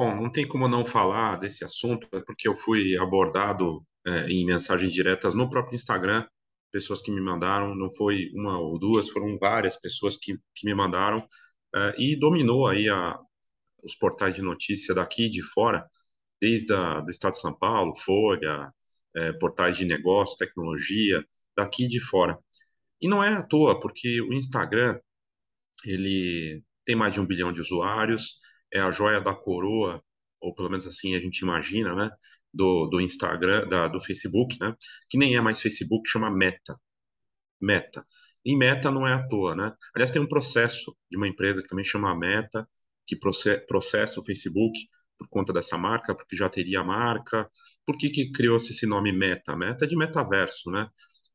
Bom, não tem como não falar desse assunto, é porque eu fui abordado é, em mensagens diretas no próprio Instagram, pessoas que me mandaram, não foi uma ou duas, foram várias pessoas que, que me mandaram, é, e dominou aí a, os portais de notícia daqui de fora, desde a, do Estado de São Paulo, Folha, é, portais de negócio, tecnologia, daqui de fora. E não é à toa, porque o Instagram, ele tem mais de um bilhão de usuários, é a joia da coroa, ou pelo menos assim a gente imagina, né, do, do Instagram, da, do Facebook, né, que nem é mais Facebook, chama Meta. Meta. E Meta não é à toa, né? Aliás, tem um processo de uma empresa que também chama Meta, que processa o Facebook por conta dessa marca, porque já teria a marca. Por que, que criou-se esse nome Meta? Meta é de metaverso, né?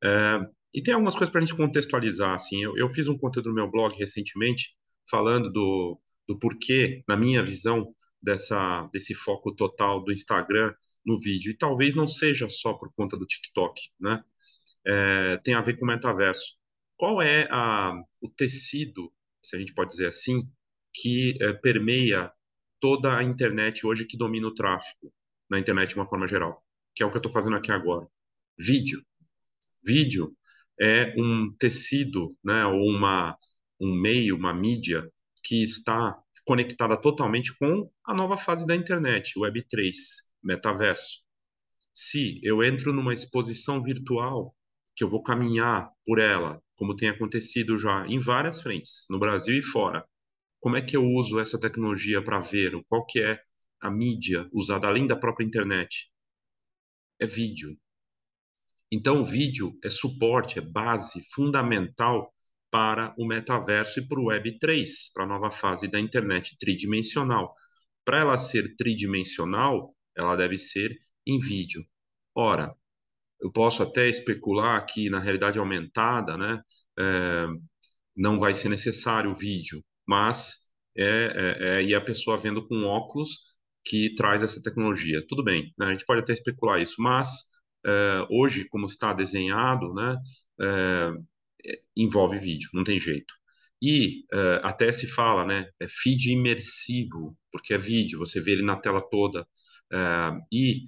É, e tem algumas coisas para a gente contextualizar, assim. Eu, eu, fiz um conteúdo no meu blog recentemente falando do, do porquê, na minha visão, dessa, desse foco total do Instagram no vídeo. E talvez não seja só por conta do TikTok, né? É, tem a ver com o metaverso. Qual é a, o tecido, se a gente pode dizer assim, que é, permeia toda a internet hoje que domina o tráfego na internet de uma forma geral, que é o que eu estou fazendo aqui agora. Vídeo. Vídeo é um tecido, né, ou uma, um meio, uma mídia que está conectada totalmente com a nova fase da internet, Web3, metaverso. Se eu entro numa exposição virtual, que eu vou caminhar por ela, como tem acontecido já em várias frentes, no Brasil e fora, como é que eu uso essa tecnologia para ver qual que é a mídia usada além da própria internet? É vídeo. Então, o vídeo é suporte, é base fundamental para o metaverso e para o Web3, para a nova fase da internet tridimensional. Para ela ser tridimensional, ela deve ser em vídeo. Ora, eu posso até especular que na realidade aumentada, né, é, não vai ser necessário o vídeo, mas é, é, é, e a pessoa vendo com óculos que traz essa tecnologia. Tudo bem, né? a gente pode até especular isso, mas é, hoje, como está desenhado, né, é, envolve vídeo, não tem jeito. E é, até se fala, né, é feed imersivo, porque é vídeo, você vê ele na tela toda. e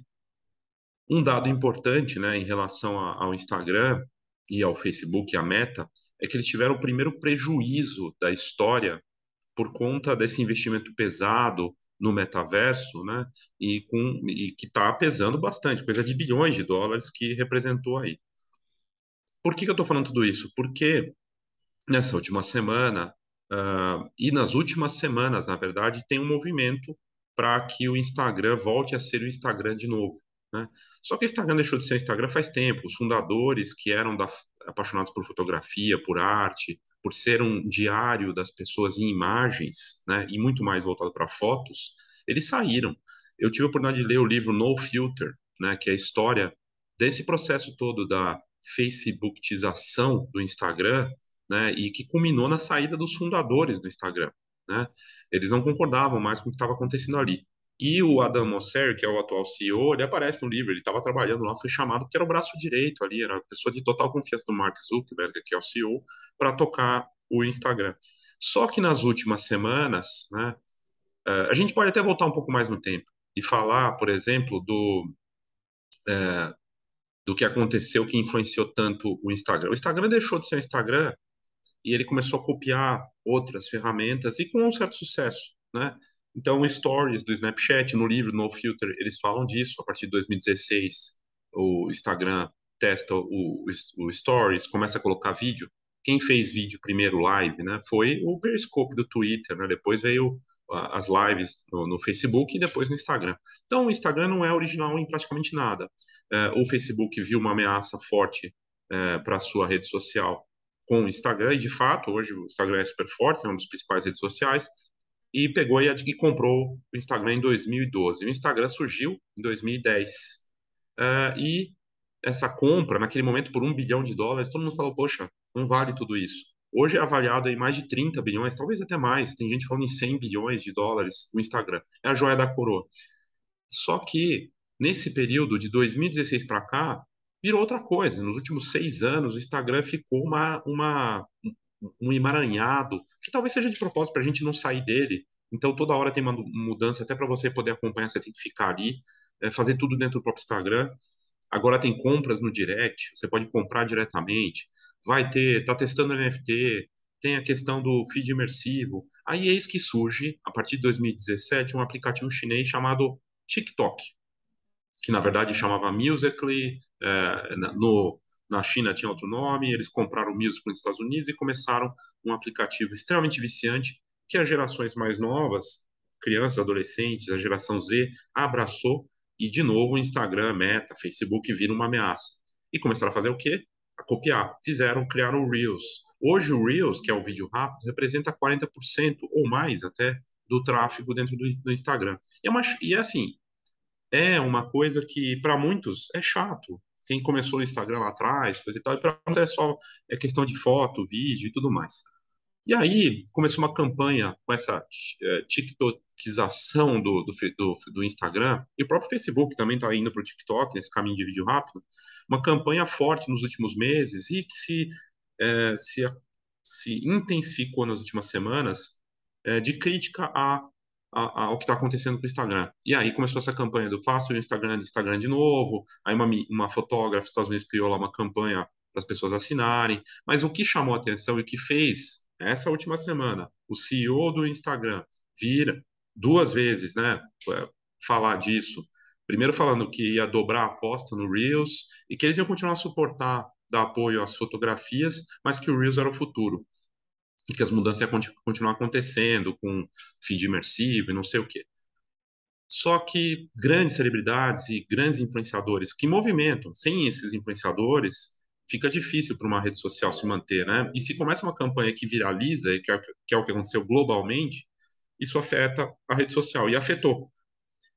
um dado importante, né, em relação ao Instagram e ao Facebook, a Meta, é que eles tiveram o primeiro prejuízo da história por conta desse investimento pesado no metaverso, né? E, com, e que está pesando bastante, coisa de bilhões de dólares que representou aí. Por que, que eu estou falando tudo isso? Porque nessa última semana, uh, e nas últimas semanas, na verdade, tem um movimento para que o Instagram volte a ser o Instagram de novo. Né? Só que o Instagram deixou de ser Instagram faz tempo. Os fundadores que eram da, apaixonados por fotografia, por arte, por ser um diário das pessoas em imagens, né, e muito mais voltado para fotos, eles saíram. Eu tive a oportunidade de ler o livro No Filter, né, que é a história desse processo todo da facebookização do Instagram, né, e que culminou na saída dos fundadores do Instagram. Né? Eles não concordavam mais com o que estava acontecendo ali. E o Adam Mosseri, que é o atual CEO, ele aparece no livro, ele estava trabalhando lá, foi chamado porque era o braço direito ali, era a pessoa de total confiança do Mark Zuckerberg, que é o CEO, para tocar o Instagram. Só que nas últimas semanas, né, eh, a gente pode até voltar um pouco mais no tempo e falar, por exemplo, do, é, do que aconteceu que influenciou tanto o Instagram. O Instagram deixou de ser o Instagram e ele começou a copiar outras ferramentas e com um certo sucesso, né? Então, stories do Snapchat, no livro No Filter, eles falam disso. A partir de 2016, o Instagram testa o, o stories, começa a colocar vídeo. Quem fez vídeo primeiro live, né, foi o Periscope do Twitter, né? Depois veio as lives no, no, Facebook e depois no Instagram. Então, o Instagram não é original em praticamente nada. É, o Facebook viu uma ameaça forte é, para a sua rede social com o Instagram, e de fato, hoje o Instagram é super forte, é uma das principais redes sociais, e pegou e, e comprou o Instagram em 2012. O Instagram surgiu em 2010. Uh, e essa compra, naquele momento, por um bilhão de dólares, todo mundo falou, poxa, não vale tudo isso. Hoje é avaliado em mais de 30 bilhões, talvez até mais. Tem gente falando em 100 bilhões de dólares o Instagram. É a joia da coroa. Só que, nesse período de 2016 para cá, virou outra coisa. Nos últimos seis anos, o Instagram ficou uma, uma, um emaranhado, que talvez seja de propósito para a gente não sair dele, Então, toda hora tem uma mudança, até para você poder acompanhar, você tem que ficar ali, é, fazer tudo dentro do próprio Instagram. Agora tem compras no direct, você pode comprar diretamente. Vai ter, tá testando NFT, tem a questão do feed imersivo. Aí eis que surge, a partir de 2017, um aplicativo chinês chamado TikTok, que na verdade chamava Musical.ly, é, no, na China tinha outro nome, eles compraram o Musical.ly nos Estados Unidos e começaram um aplicativo extremamente viciante que as gerações mais novas, crianças, adolescentes, a geração Z, abraçou e, de novo, o Instagram, Meta, Facebook viram uma ameaça. E começaram a fazer o quê? A copiar. Fizeram, criaram o Reels. Hoje o Reels, que é o vídeo rápido, representa 40% ou mais até do tráfego dentro do, do Instagram. E é, uma, e é assim, é uma coisa que para muitos é chato. Quem começou no Instagram lá atrás, coisa e tal, para muitos é só é questão de foto, vídeo e tudo mais. E aí começou uma campanha com essa uh, TikTokização do, do, do, do, Instagram, e o próprio Facebook também está indo para o TikTok, nesse caminho de vídeo rápido, uma campanha forte nos últimos meses e que se, uh, se, se intensificou nas últimas semanas uh, de crítica a, a, ao que está acontecendo com o Instagram. E aí começou essa campanha do faça o Instagram, Instagram de novo, aí uma, uma fotógrafa dos Estados Unidos criou lá uma campanha para as pessoas assinarem, mas o que chamou a atenção e o que fez essa última semana, o CEO do Instagram vira duas vezes, né, é, falar disso. Primeiro falando que ia dobrar a aposta no Reels e que eles iam continuar a suportar, dar apoio às fotografias, mas que o Reels era o futuro e que as mudanças iam continuar acontecendo com feed imersivo e não sei o quê. Só que grandes celebridades e grandes influenciadores que movimentam, sem esses influenciadores, fica difícil para uma rede social se manter, né? E se começa uma campanha que viraliza, é, que é o que aconteceu globalmente, isso afeta a rede social e afetou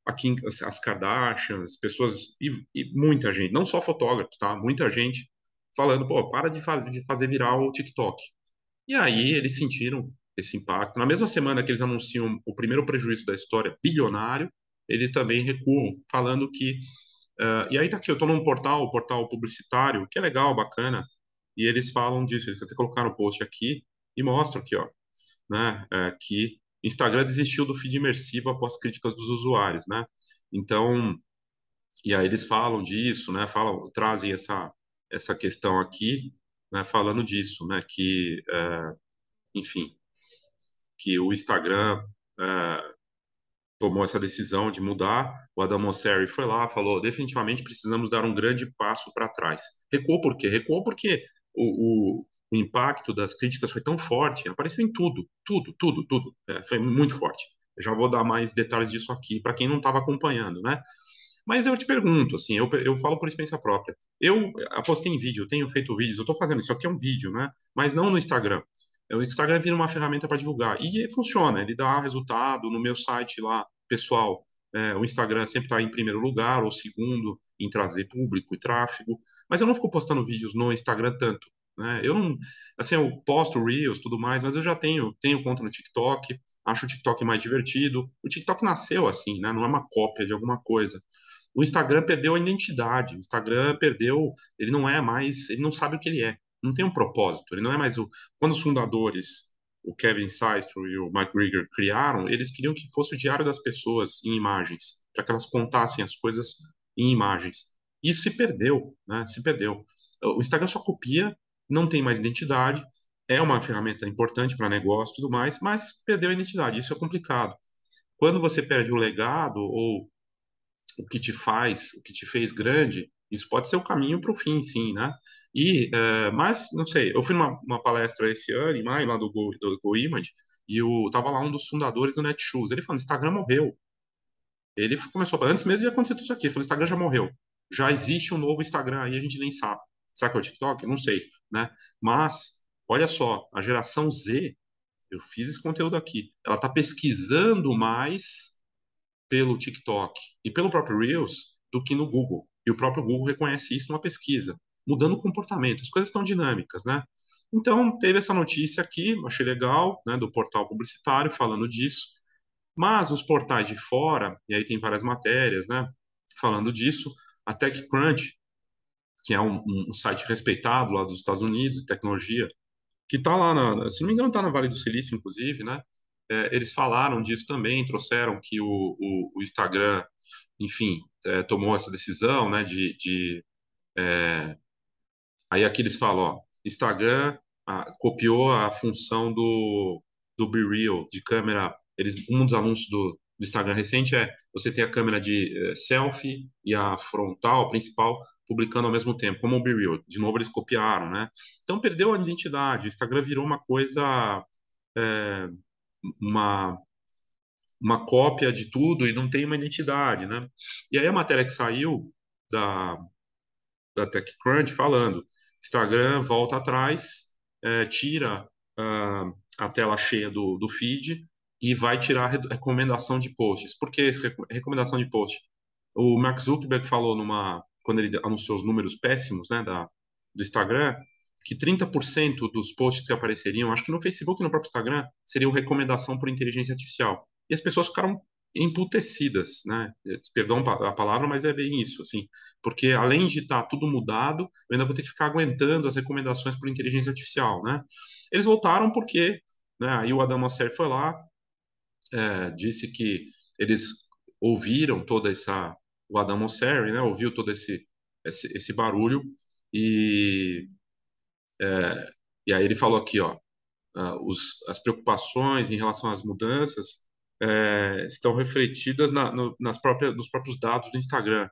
aqui as Kardashians, pessoas e, e, muita gente, não só fotógrafos, tá? Muita gente falando, pô, para de, faz, de fazer viral o TikTok. E aí eles sentiram esse impacto. Na mesma semana que eles anunciam o primeiro prejuízo da história, bilionário, eles também recuam, falando que Uh, e aí tá aqui, eu estou num portal, um portal publicitário, que é legal, bacana, e eles falam disso, eles até colocaram o post aqui e mostram aqui, ó, né, é, que Instagram desistiu do feed imersivo após críticas dos usuários, né? Então, e aí eles falam disso, né? Falam, trazem essa essa questão aqui, né? Falando disso, né? Que, é, enfim, que o Instagram é, tomou essa decisão de mudar. O Adam Mosseri foi lá, falou: definitivamente precisamos dar um grande passo para trás. Recuou por quê? Recuou porque o, o, o, impacto das críticas foi tão forte, apareceu em tudo, tudo, tudo, tudo. É, foi muito forte. Eu já vou dar mais detalhes disso aqui para quem não estava acompanhando, né? Mas eu te pergunto, assim, eu, eu falo por experiência própria. Eu apostei em vídeo, eu tenho feito vídeos, eu estou fazendo isso aqui é um vídeo, né? Mas não no Instagram. O Instagram vira uma ferramenta para divulgar. E funciona, ele dá resultado no meu site lá, pessoal. É, o Instagram sempre está em primeiro lugar ou segundo em trazer público e tráfego. Mas eu não fico postando vídeos no Instagram tanto. Né? Eu não, assim, eu posto Reels, tudo mais, mas eu já tenho, tenho conta no TikTok, acho o TikTok mais divertido. O TikTok nasceu assim, né? Não é uma cópia de alguma coisa. O Instagram perdeu a identidade. O Instagram perdeu, ele não é mais, ele não sabe o que ele é não tem um propósito. Ele não é mais o. Quando os fundadores, o Kevin Systrom e o Mike Grieger, criaram, eles queriam que fosse o diário das pessoas em imagens, para que elas contassem as coisas em imagens. Isso se perdeu, né? Se perdeu. O Instagram só copia, não tem mais identidade, é uma ferramenta importante para negócio e tudo mais, mas perdeu a identidade. Isso é complicado. Quando você perde o legado ou o que te faz, o que te fez grande, isso pode ser o caminho para o fim, sim, né? E, uh, mas, não sei, eu fui numa palestra esse ano, em maio, lá do Go, do Go Image, e o, tava lá um dos fundadores do Netshoes. Ele falou: Instagram morreu. Ele começou, antes mesmo de acontecer tudo isso aqui, ele falou: Instagram já morreu. Já existe um novo Instagram aí, a gente nem sabe. Será que é o TikTok? Não sei, né? Mas, olha só, a geração Z, eu fiz esse conteúdo aqui, ela está pesquisando mais pelo TikTok e pelo próprio Reels do que no Google. E o próprio Google reconhece isso numa pesquisa mudando o comportamento. As coisas estão dinâmicas, né? Então, teve essa notícia aqui, achei legal, né, do portal publicitário falando disso. Mas os portais de fora, e aí tem várias matérias, né, falando disso, a TechCrunch, que é um, um site respeitado lá dos Estados Unidos de tecnologia, que está lá, na, se não me engano, está na Vale do Silício, inclusive, né, é, eles falaram disso também, trouxeram que o, o, o Instagram, enfim, é, tomou essa decisão, né, de, de é, aí aqui eles falam, ó, Instagram a, copiou a função do, do Be Real, de câmera, eles, um dos anúncios do, do Instagram recente é você ter a câmera de uh, selfie e a frontal, a principal, publicando ao mesmo tempo, como o Be Real. De novo, eles copiaram, né? Então, perdeu a identidade. O Instagram virou uma coisa, é, uma, uma cópia de tudo e não tem uma identidade, né? E aí a matéria que saiu da, da TechCrunch falando, Instagram volta atrás, é, tira uh, a tela cheia do, do feed e vai tirar recomendação de posts. Por que essa recomendação de post? O Mark Zuckerberg falou numa quando ele anunciou os números péssimos, né, da, do Instagram, que 30% dos posts que apareceriam, acho que no Facebook e no próprio Instagram, seriam recomendação por inteligência artificial. E as pessoas ficaram emputecidas, né? Perdão a palavra, mas é bem isso, assim, porque além de estar tá tudo mudado, eu ainda vou ter que ficar aguentando as recomendações por inteligência artificial, né? Eles voltaram porque, né? Aí o Adam Mosseri foi lá, é, disse que eles ouviram toda essa o Adam Mosseri, né? Ouviu todo esse esse, esse barulho e é, e aí ele falou aqui, ó, uh, os, as preocupações em relação às mudanças é, estão refletidas na, no, nas próprias, nos próprios dados do Instagram.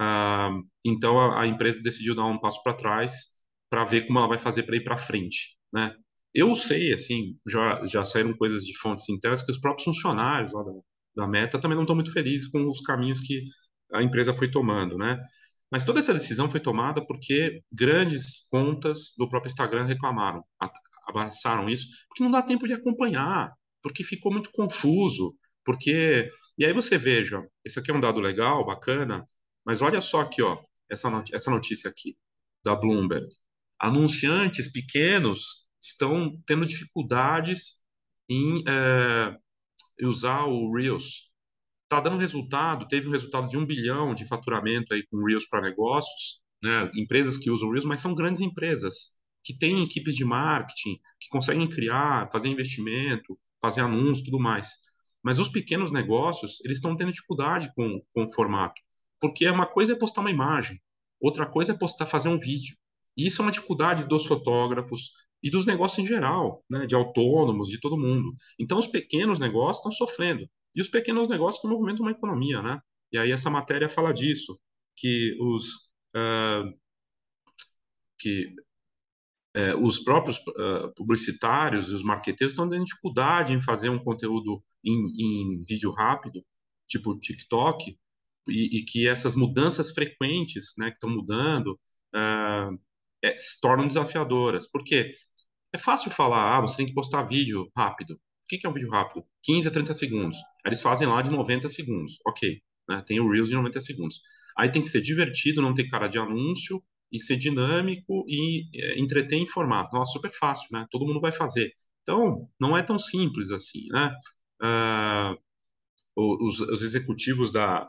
Uh, então a, a, empresa decidiu dar um passo para trás para ver como ela vai fazer para ir para frente, né? Eu sei, assim, já, já saíram coisas de fontes internas que os próprios funcionários lá da, da Meta também não estão muito felizes com os caminhos que a empresa foi tomando, né? Mas toda essa decisão foi tomada porque grandes contas do próprio Instagram reclamaram, abraçaram isso, porque não dá tempo de acompanhar, porque ficou muito confuso, porque e aí você veja, esse aqui é um dado legal, bacana, mas olha só aqui, ó, essa not essa notícia aqui da Bloomberg. Anunciantes pequenos estão tendo dificuldades em é, usar o Reels está dando resultado, teve um resultado de um bilhão de faturamento aí com Reels para negócios, né? empresas que usam Reels, mas são grandes empresas que têm equipes de marketing, que conseguem criar, fazer investimento, fazer anúncios, tudo mais. Mas os pequenos negócios, eles estão tendo dificuldade com, com o formato, porque uma coisa é postar uma imagem, outra coisa é postar, fazer um vídeo. E isso é uma dificuldade dos fotógrafos e dos negócios em geral, né, de autônomos, de todo mundo. Então, os pequenos negócios estão sofrendo. E os pequenos negócios que movimentam uma economia, né? E aí essa matéria fala disso, que os uh, que uh, os próprios uh, publicitários e os marqueteiros estão tendo dificuldade em fazer um conteúdo em, em vídeo rápido, tipo TikTok, e, e, que essas mudanças frequentes, né, que estão mudando, é, se tornam desafiadoras. Porque é fácil falar, ah, você tem que postar vídeo rápido que, que é um vídeo rápido? 15 a 30 segundos. Eles fazem lá de 90 segundos. Ok. Né? Tem o Reels de 90 segundos. Aí tem que ser divertido, não ter cara de anúncio, e ser dinâmico e é, entreter em formato. Nossa, super fácil, né? Todo mundo vai fazer. Então, não é tão simples assim, né? Uh, os, os, executivos da,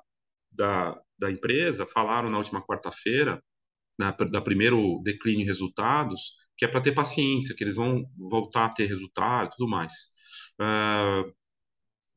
da, da, empresa falaram na última quarta-feira, da primeiro declínio de resultados, que é para ter paciência, que eles vão voltar a ter resultado e tudo mais. Uh,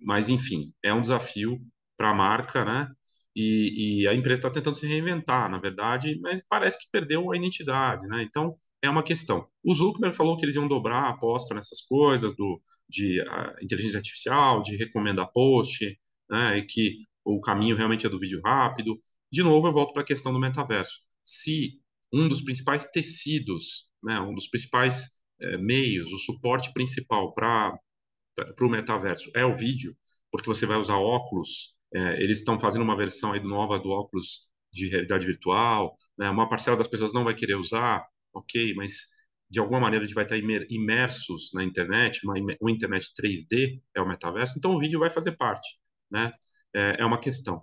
mas, enfim, é um desafio para a marca, né? E, e a empresa está tentando se reinventar, na verdade, mas parece que perdeu a identidade, né? Então, é uma questão. O Zuckerberg falou que eles iam dobrar a aposta nessas coisas do, de uh, inteligência artificial, de recomendar post, né? E que o caminho realmente é do vídeo rápido. De novo, eu volto para a questão do metaverso. Se um dos principais tecidos, né, um dos principais é, meios, o suporte principal para o metaverso é o vídeo, porque você vai usar óculos. É, eles estão fazendo uma versão nova do óculos de realidade virtual. Né? Uma parcela das pessoas não vai querer usar, ok, mas de alguma maneira a gente vai estar imersos na internet, uma, uma internet 3D é o metaverso, então o vídeo vai fazer parte, né? É, é uma questão.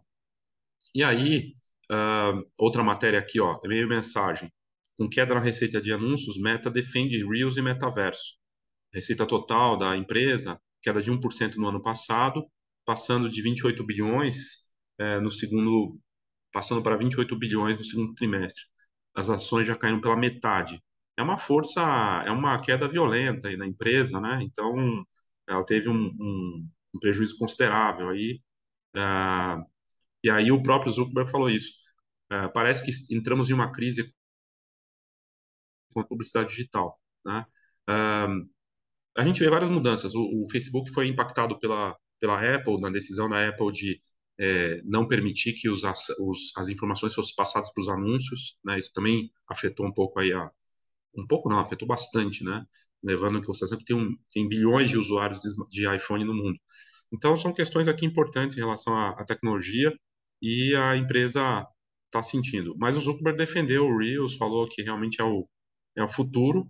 E aí, uh, outra matéria aqui, ó, meio mensagem. Com queda na receita de anúncios, Meta defende Reels e metaverso receita total da empresa, queda de 1% no ano passado, passando de 28 bilhões é, no segundo, passando para 28 bilhões no segundo trimestre. As ações já caíram pela metade. É uma força, é uma queda violenta aí na empresa, né? Então, ela teve um, um, um prejuízo considerável aí. Uh, e aí o próprio Zuckerberg falou isso. Uh, parece que entramos em uma crise com a publicidade digital. Né? Uh, a gente vê várias mudanças. O, o, Facebook foi impactado pela, pela Apple, na decisão da Apple de é, não permitir que os, os, as informações fossem passadas para os anúncios. Né? Isso também afetou um pouco aí a, um pouco não, afetou bastante, né? Levando em consideração que tem, um, tem bilhões de usuários de, de iPhone no mundo. Então, são questões aqui importantes em relação à, à tecnologia e a empresa está sentindo. Mas o Zuckerberg defendeu o Reels, falou que realmente é o, é o futuro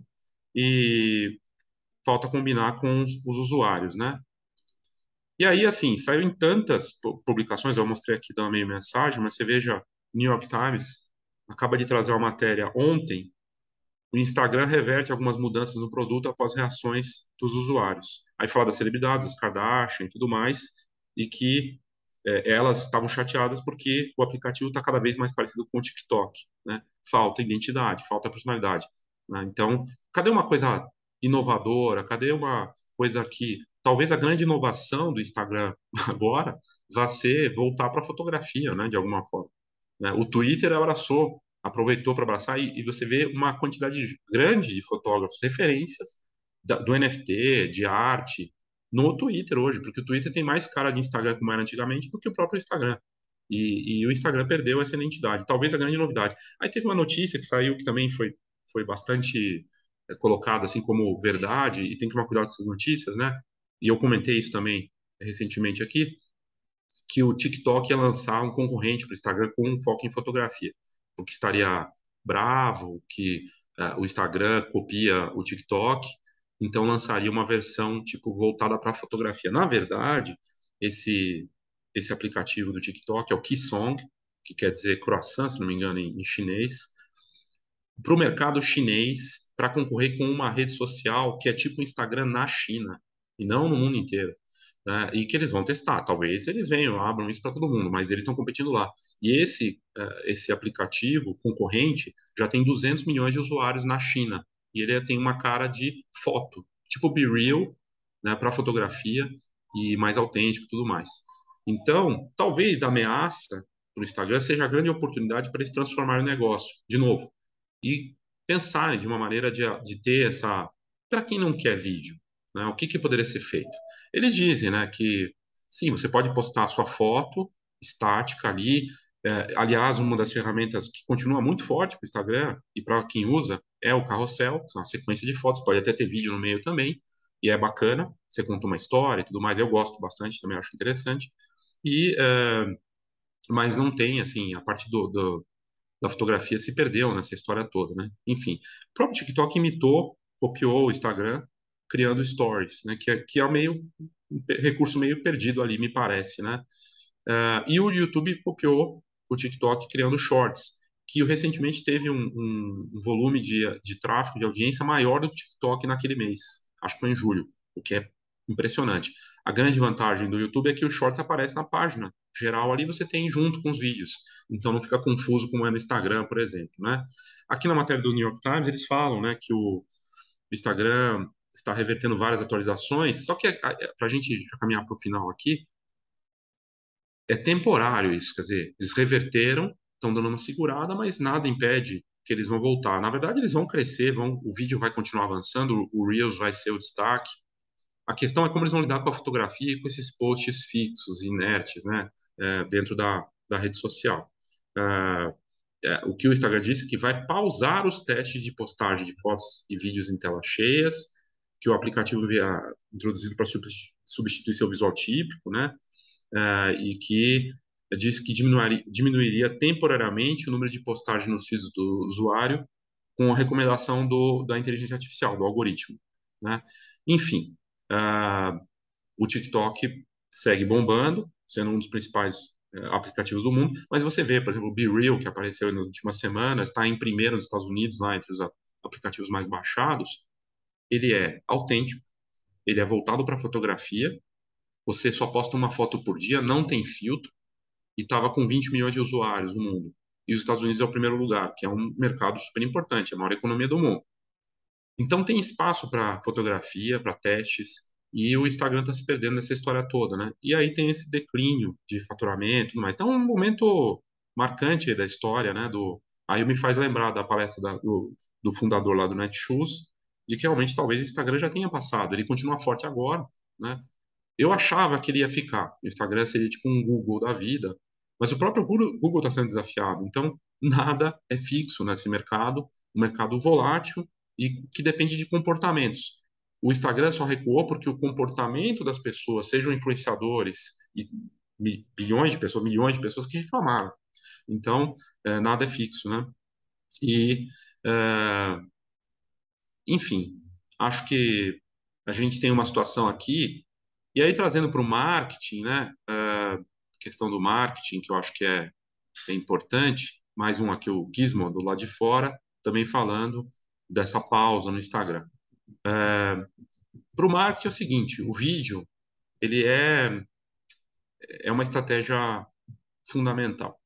e falta combinar com os, os usuários, né? E aí, assim, saiu em tantas publicações, eu mostrei aqui da meio mensagem, mas você veja, New York Times acaba de trazer uma matéria ontem o Instagram reverte algumas mudanças no produto após reações dos usuários. Aí fala das celebridades, Kardashian e tudo mais, e que é, elas estavam chateadas porque o aplicativo está cada vez mais parecido com o TikTok, né? Falta identidade, falta personalidade. Né? Então, cadê uma coisa inovadora? Cadê uma coisa que talvez a grande inovação do Instagram agora vá ser voltar para a fotografia, né? De alguma forma. Né? O Twitter abraçou aproveitou para abraçar e, você vê uma quantidade grande de fotógrafos, referências do NFT, de arte, no Twitter hoje, porque o Twitter tem mais cara de Instagram como era antigamente do que o próprio Instagram. E, e o Instagram perdeu essa identidade, talvez a grande novidade. Aí teve uma notícia que saiu que também foi, foi bastante é, colocada assim como verdade, e tem que tomar cuidado com essas notícias, né? E eu comentei isso também recentemente aqui, que o TikTok ia lançar um concorrente para o Instagram com um foco em fotografia que estaria bravo, que uh, o Instagram copia o TikTok, então lançaria uma versão tipo voltada para fotografia. Na verdade, esse esse aplicativo do TikTok é o Qisong, que quer dizer croissant, se não me engano, em, em chinês, para o mercado chinês, para concorrer com uma rede social que é tipo o Instagram na China, e não no mundo inteiro né, e que eles vão testar. Talvez eles venham, abram isso para todo mundo, mas eles estão competindo lá. E esse, uh, esse aplicativo concorrente já tem 200 milhões de usuários na China, e ele tem uma cara de foto, tipo Be Real, né, para fotografia e mais autêntico e tudo mais. Então, talvez da ameaça para o Instagram seja a grande oportunidade para eles transformarem o negócio, de novo, e pensarem de uma maneira de, de ter essa. Para quem não quer vídeo, né, o que, que poderia ser feito? Eles dizem, né, que sim, você pode postar a sua foto estática ali. É, aliás, uma das ferramentas que continua muito forte para o Instagram e para quem usa é o carrossel, que é uma sequência de fotos, pode até ter vídeo no meio também, e é bacana. Você conta uma história e tudo mais, eu gosto bastante, também acho interessante. E, é, mas não tem, assim, a parte do, do, da fotografia se perdeu nessa história toda, né? Enfim, o próprio TikTok imitou, copiou o Instagram, criando stories, né? Que é, que é meio um recurso meio perdido ali, me parece, né? Uh, e o YouTube copiou o TikTok criando shorts, que recentemente teve um, um, um volume de, de tráfego, de audiência maior do que o TikTok naquele mês. Acho que foi em julho, o que é impressionante. A grande vantagem do YouTube é que o Shorts aparece na página geral ali, você tem junto com os vídeos. Então não fica confuso como é no Instagram, por exemplo, né? Aqui na matéria do New York Times eles falam, né, que o Instagram está revertendo várias atualizações, só que para a gente caminhar para o final aqui, é temporário isso, quer dizer, eles reverteram, estão dando uma segurada, mas nada impede que eles vão voltar. Na verdade, eles vão crescer, vão, o vídeo vai continuar avançando, o Reels vai ser o destaque. A questão é como eles vão lidar com a fotografia e com esses posts fixos, inertes, né, é, dentro da, da rede social. É, é, o que o Instagram disse que vai pausar os testes de postagem de fotos e vídeos em telas cheias, que o aplicativo havia introduzido para substituir seu visual típico, né? Uh, e que disse que diminuiria, diminuiria, temporariamente o número de postagens nos feeds do usuário com a recomendação do, da inteligência artificial, do algoritmo, né? Enfim, uh, o TikTok segue bombando, sendo um dos principais uh, aplicativos do mundo, mas você vê, por exemplo, o Be Real, que apareceu nas últimas semanas, está em primeiro nos Estados Unidos, lá entre os aplicativos mais baixados, ele é autêntico, ele é voltado para fotografia, você só posta uma foto por dia, não tem filtro, e estava com 20 milhões de usuários no mundo. E os Estados Unidos é o primeiro lugar, que é um mercado super importante, é a maior economia do mundo. Então tem espaço para fotografia, para testes, E o Instagram está se perdendo nessa história toda, né? E aí tem esse declínio de faturamento e tudo mais. Então, é um momento marcante da história, né? Do, aí me faz lembrar da palestra da, do, do fundador lá do Netshoes, de que realmente talvez o Instagram já tenha passado. Ele continua forte agora, né? Eu achava que ele ia ficar. O Instagram seria tipo um Google da vida, mas o próprio Google está sendo desafiado. Então, nada é fixo nesse mercado, um mercado volátil e que depende de comportamentos o Instagram só recuou porque o comportamento das pessoas, sejam influenciadores e bilhões de pessoas, milhões de pessoas que reclamaram. Então, é, nada é fixo, né? E, é, enfim, acho que a gente tem uma situação aqui, e aí trazendo para o marketing, né? É, questão do marketing, que eu acho que é, é importante, mais um aqui, o Gizmo, do lado de fora, também falando dessa pausa no Instagram. É, para o marketing é o seguinte, o vídeo ele é é uma estratégia fundamental,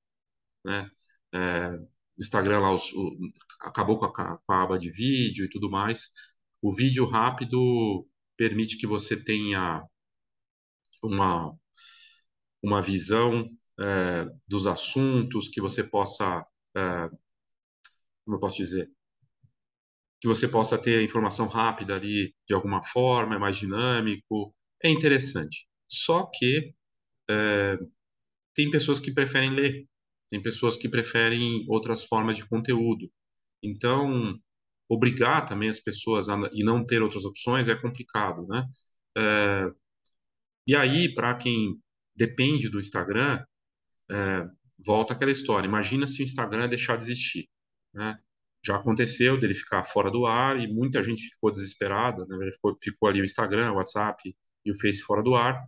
né? O Instagram lá os, o, acabou com a, com a, aba de vídeo e tudo mais. O vídeo rápido permite que você tenha uma uma visão é, dos assuntos, que você possa, é, como eu posso dizer, que você possa ter informação rápida ali de alguma forma, é mais dinâmico, é interessante. Só que é, tem pessoas que preferem ler, tem pessoas que preferem outras formas de conteúdo. Então, obrigar também as pessoas a, e não ter outras opções é complicado, né? É, e aí, para quem depende do Instagram, é, volta aquela história. Imagina se o Instagram deixar de existir, né? já aconteceu dele ficar fora do ar e muita gente ficou desesperada, né? ficou, ficou ali o Instagram, o WhatsApp e o Face fora do ar.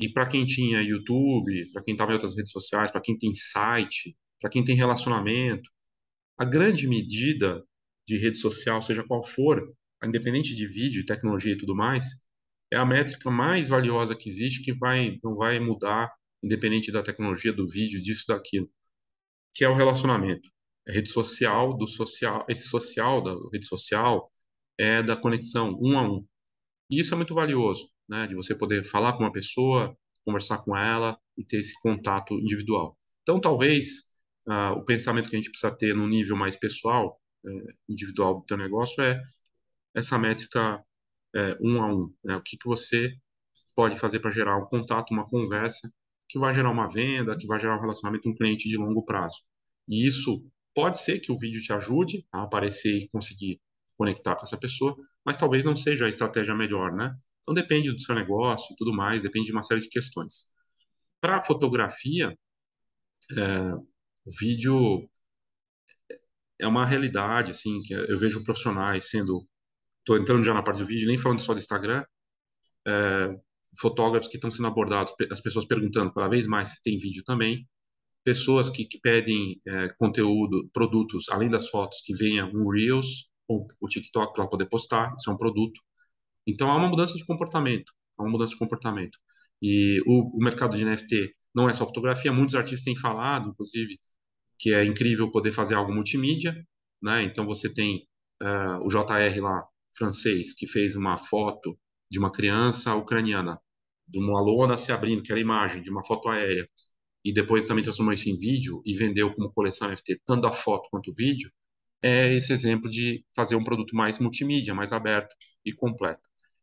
E para quem tinha YouTube, para quem estava em outras redes sociais, para quem tem site, para quem tem relacionamento, a grande medida de rede social, seja qual for, independente de vídeo, tecnologia e tudo mais, é a métrica mais valiosa que existe, que vai não vai mudar, independente da tecnologia, do vídeo, disso, daquilo, que é o relacionamento rede social do social, esse social da rede social é da conexão um a um. E isso é muito valioso, né, de você poder falar com uma pessoa, conversar com ela e ter esse contato individual. Então, talvez uh, o pensamento que a gente precisa ter no nível mais pessoal, é, individual do teu negócio é essa métrica é, um a um. Né? O que, que você pode fazer para gerar um contato, uma conversa que vai gerar uma venda, que vai gerar um relacionamento com um cliente de longo prazo. E isso Pode ser que o vídeo te ajude a aparecer e conseguir conectar com essa pessoa, mas talvez não seja a estratégia melhor, né? Então depende do seu negócio e tudo mais, depende de uma série de questões. Para fotografia, é, o vídeo é uma realidade, assim, que eu vejo profissionais sendo, estou entrando já na parte do vídeo, nem falando só do Instagram, é, fotógrafos que estão sendo abordados, as pessoas perguntando cada vez mais se tem vídeo também, pessoas que, que pedem é, conteúdo, produtos, além das fotos, que venha um Reels ou o TikTok para poder postar, isso é um produto. Então há uma mudança de comportamento, há uma mudança de comportamento. E o, o mercado de NFT não é só fotografia, muitos artistas têm falado, inclusive, que é incrível poder fazer algo multimídia, né? Então você tem uh, o JR lá, francês, que fez uma foto de uma criança ucraniana, de uma lona se abrindo, que era imagem de uma foto aérea e depois também transformou isso em vídeo e vendeu como coleção NFT tanto a foto quanto o vídeo, é esse exemplo de fazer um produto mais multimídia, mais aberto e completo.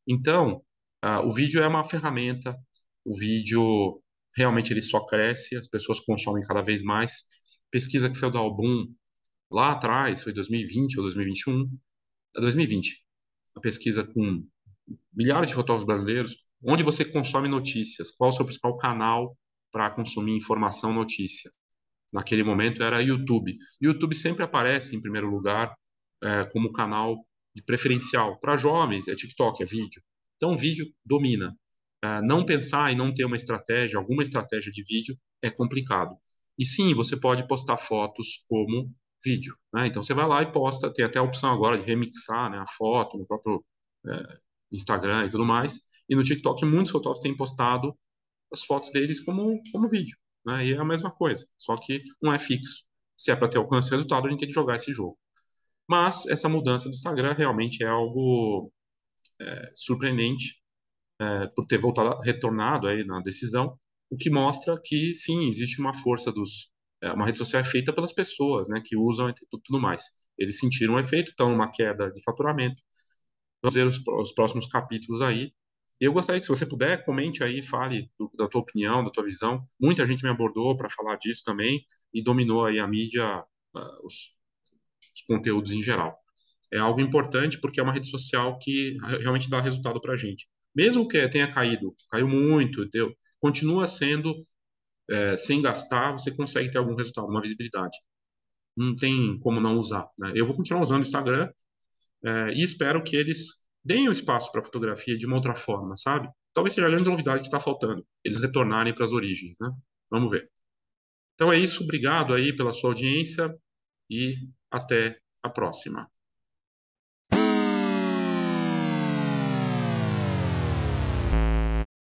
Então, uh, o vídeo é uma ferramenta, o vídeo realmente ele só cresce, as pessoas consomem cada vez mais. Pesquisa que saiu da Album lá atrás, foi 2020 ou 2021, 2020, a pesquisa com milhares de fotógrafos brasileiros, onde você consome notícias, qual é o seu principal canal para consumir informação, notícia. Naquele momento era YouTube. YouTube sempre aparece em primeiro lugar é, como canal de preferencial. Para jovens é TikTok, é vídeo. Então, vídeo domina. É, não pensar e não ter uma estratégia, alguma estratégia de vídeo, é complicado. E sim, você pode postar fotos como vídeo. Né? Então, você vai lá e posta, tem até a opção agora de remixar né, a foto no próprio é, Instagram e tudo mais. E no TikTok, muitos fotógrafos têm postado as fotos deles como, como vídeo. Né? E é a mesma coisa, só que não é fixo. Se é para ter alcance e resultado, a gente tem que jogar esse jogo. Mas essa mudança do Instagram realmente é algo é, surpreendente. é, por ter voltado, retornado aí na decisão, o que mostra que sim, existe uma força dos. É, uma rede social é feita pelas pessoas, né, que usam e tudo mais. Eles sentiram o efeito, estão numa queda de faturamento. Vamos ver os, os próximos capítulos aí. Eu gostaria que, se você puder, comente aí, fale do, da tua opinião, da tua visão. Muita gente me abordou para falar disso também e dominou aí a mídia, uh, os, os conteúdos em geral. É algo importante porque é uma rede social que realmente dá resultado para a gente. Mesmo que tenha caído, caiu muito, deu, continua sendo, é, sem gastar, você consegue ter algum resultado, uma visibilidade. Não tem como não usar. Né? Eu vou continuar usando o Instagram é, e espero que eles deem o espaço para fotografia de uma outra forma, sabe? Talvez seja a grande novidade que está faltando, eles retornarem para as origens, né? Vamos ver. Então é isso, obrigado aí pela sua audiência e até a próxima.